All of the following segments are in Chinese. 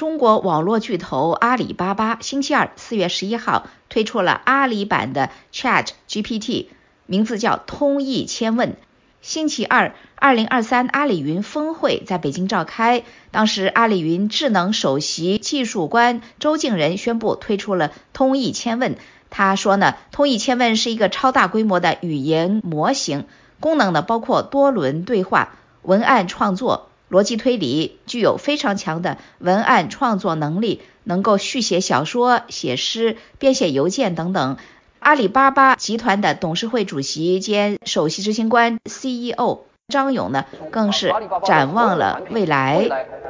中国网络巨头阿里巴巴星期二四月十一号推出了阿里版的 Chat GPT，名字叫通义千问。星期二，二零二三阿里云峰会在北京召开，当时阿里云智能首席技术官周静仁宣布推出了通义千问。他说呢，通义千问是一个超大规模的语言模型，功能呢包括多轮对话、文案创作。逻辑推理具有非常强的文案创作能力，能够续写小说、写诗、编写邮件等等。阿里巴巴集团的董事会主席兼首席执行官 CEO 张勇呢，更是展望了未来，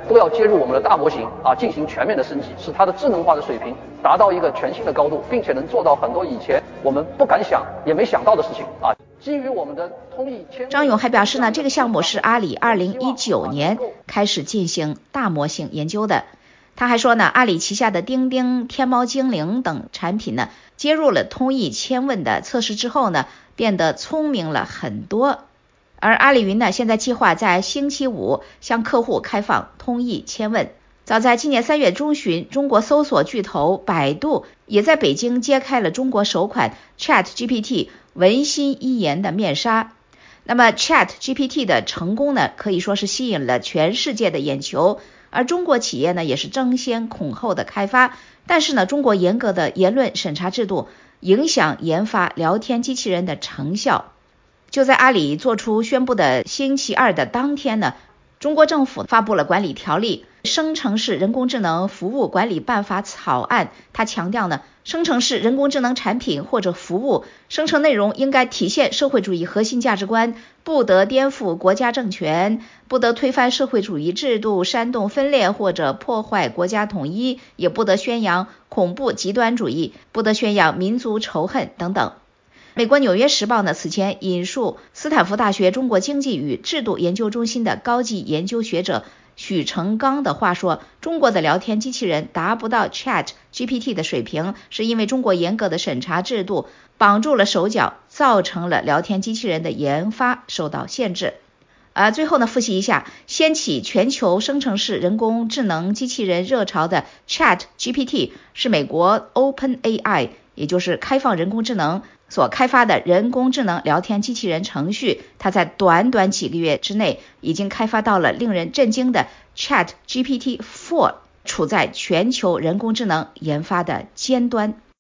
都要接入我们的大模型啊，进行全面的升级，使它的智能化的水平达到一个全新的高度，并且能做到很多以前我们不敢想也没想到的事情啊。基于我们的通义千，张勇还表示呢，这个项目是阿里二零一九年开始进行大模型研究的。他还说呢，阿里旗下的钉钉、天猫精灵等产品呢，接入了通义千问的测试之后呢，变得聪明了很多。而阿里云呢，现在计划在星期五向客户开放通义千问。早在今年三月中旬，中国搜索巨头百度也在北京揭开了中国首款 Chat GPT 文心一言的面纱。那么 Chat GPT 的成功呢，可以说是吸引了全世界的眼球，而中国企业呢，也是争先恐后的开发。但是呢，中国严格的言论审查制度影响研发聊天机器人的成效。就在阿里做出宣布的星期二的当天呢。中国政府发布了管理条例《生成式人工智能服务管理办法》草案。他强调呢，生成式人工智能产品或者服务生成内容应该体现社会主义核心价值观，不得颠覆国家政权，不得推翻社会主义制度，煽动分裂或者破坏国家统一，也不得宣扬恐怖极端主义，不得宣扬民族仇恨等等。美国《纽约时报》呢此前引述斯坦福大学中国经济与制度研究中心的高级研究学者许成刚的话说：“中国的聊天机器人达不到 Chat GPT 的水平，是因为中国严格的审查制度绑住了手脚，造成了聊天机器人的研发受到限制。”啊，最后呢，复习一下掀起全球生成式人工智能机器人热潮的 Chat GPT 是美国 OpenAI，也就是开放人工智能。所开发的人工智能聊天机器人程序，它在短短几个月之内已经开发到了令人震惊的 Chat GPT 4，处在全球人工智能研发的尖端。